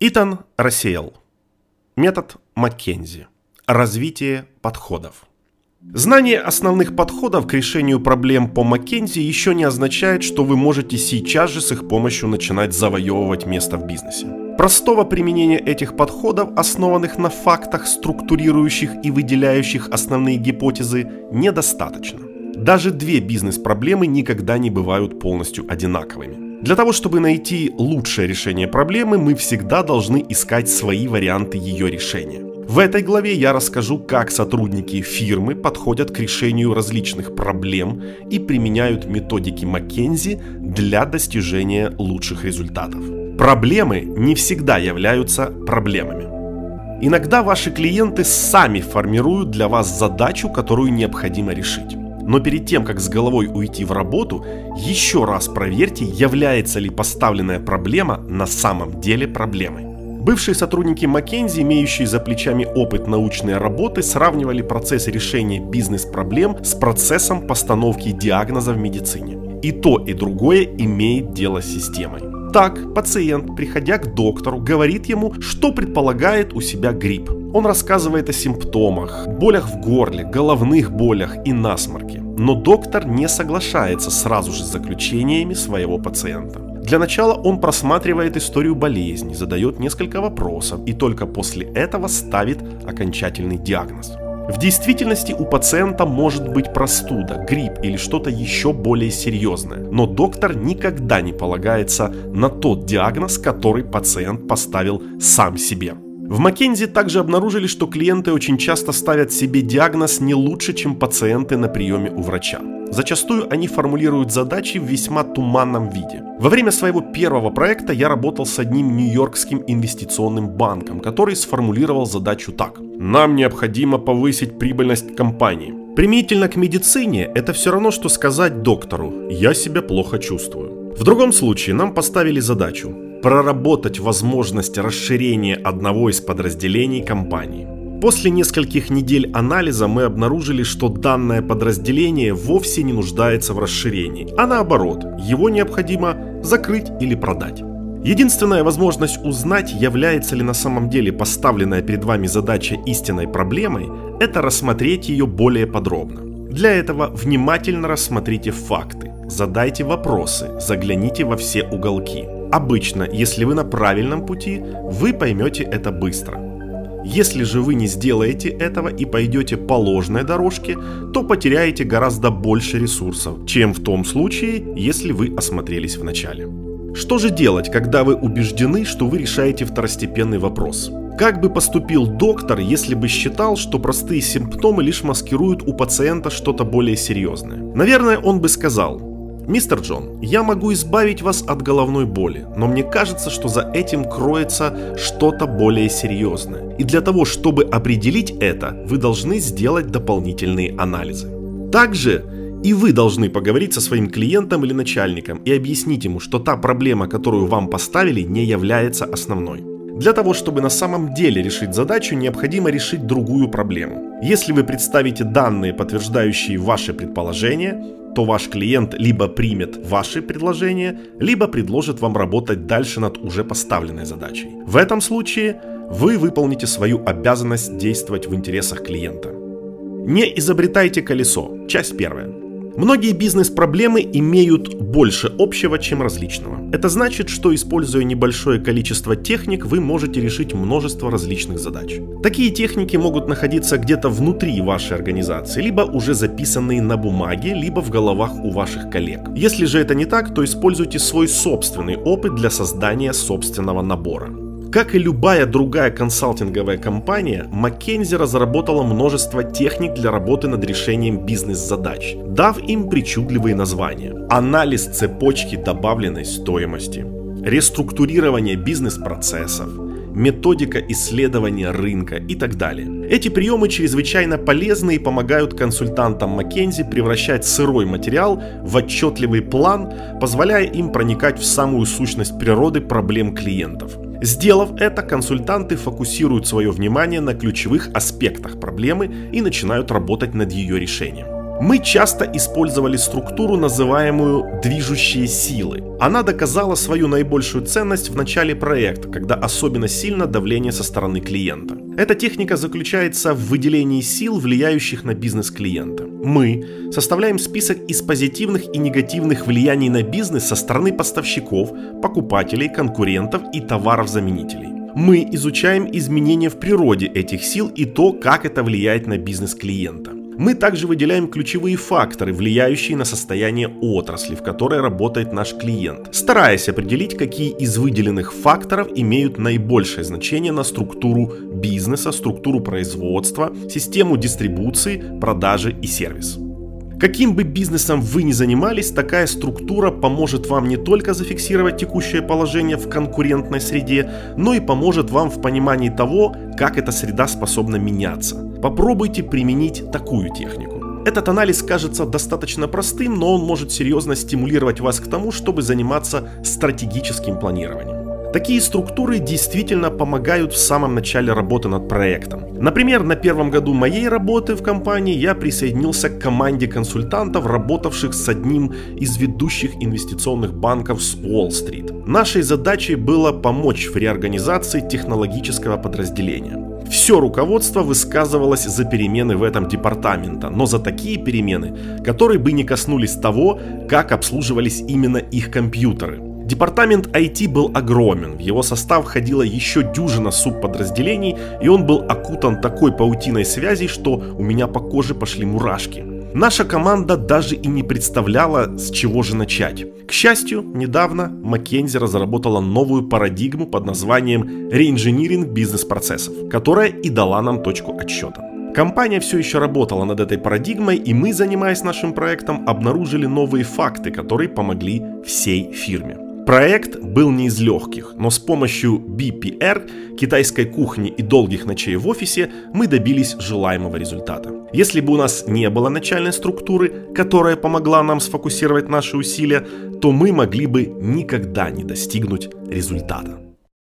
Итан рассеял. Метод Маккензи. Развитие подходов. Знание основных подходов к решению проблем по Маккензи еще не означает, что вы можете сейчас же с их помощью начинать завоевывать место в бизнесе. Простого применения этих подходов, основанных на фактах, структурирующих и выделяющих основные гипотезы, недостаточно. Даже две бизнес-проблемы никогда не бывают полностью одинаковыми. Для того, чтобы найти лучшее решение проблемы, мы всегда должны искать свои варианты ее решения. В этой главе я расскажу, как сотрудники фирмы подходят к решению различных проблем и применяют методики Маккензи для достижения лучших результатов. Проблемы не всегда являются проблемами. Иногда ваши клиенты сами формируют для вас задачу, которую необходимо решить. Но перед тем, как с головой уйти в работу, еще раз проверьте, является ли поставленная проблема на самом деле проблемой. Бывшие сотрудники Маккензи, имеющие за плечами опыт научной работы, сравнивали процесс решения бизнес-проблем с процессом постановки диагноза в медицине. И то, и другое имеет дело с системой. Так, пациент, приходя к доктору, говорит ему, что предполагает у себя грипп. Он рассказывает о симптомах, болях в горле, головных болях и насморке. Но доктор не соглашается сразу же с заключениями своего пациента. Для начала он просматривает историю болезни, задает несколько вопросов и только после этого ставит окончательный диагноз. В действительности у пациента может быть простуда, грипп или что-то еще более серьезное, но доктор никогда не полагается на тот диагноз, который пациент поставил сам себе. В Маккензи также обнаружили, что клиенты очень часто ставят себе диагноз не лучше, чем пациенты на приеме у врача. Зачастую они формулируют задачи в весьма туманном виде. Во время своего первого проекта я работал с одним нью-йоркским инвестиционным банком, который сформулировал задачу так. Нам необходимо повысить прибыльность компании. Применительно к медицине это все равно, что сказать доктору «я себя плохо чувствую». В другом случае нам поставили задачу проработать возможность расширения одного из подразделений компании. После нескольких недель анализа мы обнаружили, что данное подразделение вовсе не нуждается в расширении, а наоборот, его необходимо закрыть или продать. Единственная возможность узнать, является ли на самом деле поставленная перед вами задача истинной проблемой, это рассмотреть ее более подробно. Для этого внимательно рассмотрите факты, задайте вопросы, загляните во все уголки. Обычно, если вы на правильном пути, вы поймете это быстро. Если же вы не сделаете этого и пойдете по ложной дорожке, то потеряете гораздо больше ресурсов, чем в том случае, если вы осмотрелись в начале. Что же делать, когда вы убеждены, что вы решаете второстепенный вопрос? Как бы поступил доктор, если бы считал, что простые симптомы лишь маскируют у пациента что-то более серьезное? Наверное, он бы сказал, Мистер Джон, я могу избавить вас от головной боли, но мне кажется, что за этим кроется что-то более серьезное. И для того, чтобы определить это, вы должны сделать дополнительные анализы. Также и вы должны поговорить со своим клиентом или начальником и объяснить ему, что та проблема, которую вам поставили, не является основной. Для того, чтобы на самом деле решить задачу, необходимо решить другую проблему. Если вы представите данные, подтверждающие ваши предположения, то ваш клиент либо примет ваши предложения, либо предложит вам работать дальше над уже поставленной задачей. В этом случае вы выполните свою обязанность действовать в интересах клиента. Не изобретайте колесо. Часть первая. Многие бизнес-проблемы имеют больше общего, чем различного. Это значит, что используя небольшое количество техник, вы можете решить множество различных задач. Такие техники могут находиться где-то внутри вашей организации, либо уже записанные на бумаге, либо в головах у ваших коллег. Если же это не так, то используйте свой собственный опыт для создания собственного набора. Как и любая другая консалтинговая компания, McKinsey разработала множество техник для работы над решением бизнес-задач, дав им причудливые названия. Анализ цепочки добавленной стоимости, реструктурирование бизнес-процессов, методика исследования рынка и так далее. Эти приемы чрезвычайно полезны и помогают консультантам McKinsey превращать сырой материал в отчетливый план, позволяя им проникать в самую сущность природы проблем клиентов – Сделав это, консультанты фокусируют свое внимание на ключевых аспектах проблемы и начинают работать над ее решением. Мы часто использовали структуру, называемую «движущие силы». Она доказала свою наибольшую ценность в начале проекта, когда особенно сильно давление со стороны клиента. Эта техника заключается в выделении сил, влияющих на бизнес клиента. Мы составляем список из позитивных и негативных влияний на бизнес со стороны поставщиков, покупателей, конкурентов и товаров-заменителей. Мы изучаем изменения в природе этих сил и то, как это влияет на бизнес клиента. Мы также выделяем ключевые факторы, влияющие на состояние отрасли, в которой работает наш клиент, стараясь определить, какие из выделенных факторов имеют наибольшее значение на структуру бизнеса, структуру производства, систему дистрибуции, продажи и сервис. Каким бы бизнесом вы ни занимались, такая структура поможет вам не только зафиксировать текущее положение в конкурентной среде, но и поможет вам в понимании того, как эта среда способна меняться. Попробуйте применить такую технику. Этот анализ кажется достаточно простым, но он может серьезно стимулировать вас к тому, чтобы заниматься стратегическим планированием. Такие структуры действительно помогают в самом начале работы над проектом. Например, на первом году моей работы в компании я присоединился к команде консультантов, работавших с одним из ведущих инвестиционных банков с Уолл-стрит. Нашей задачей было помочь в реорганизации технологического подразделения. Все руководство высказывалось за перемены в этом департамента, но за такие перемены, которые бы не коснулись того, как обслуживались именно их компьютеры. Департамент IT был огромен, в его состав входила еще дюжина субподразделений, и он был окутан такой паутиной связей, что у меня по коже пошли мурашки. Наша команда даже и не представляла, с чего же начать. К счастью, недавно Маккензи разработала новую парадигму под названием реинжиниринг бизнес-процессов, которая и дала нам точку отсчета. Компания все еще работала над этой парадигмой, и мы, занимаясь нашим проектом, обнаружили новые факты, которые помогли всей фирме. Проект был не из легких, но с помощью BPR, китайской кухни и долгих ночей в офисе мы добились желаемого результата. Если бы у нас не было начальной структуры, которая помогла нам сфокусировать наши усилия, то мы могли бы никогда не достигнуть результата.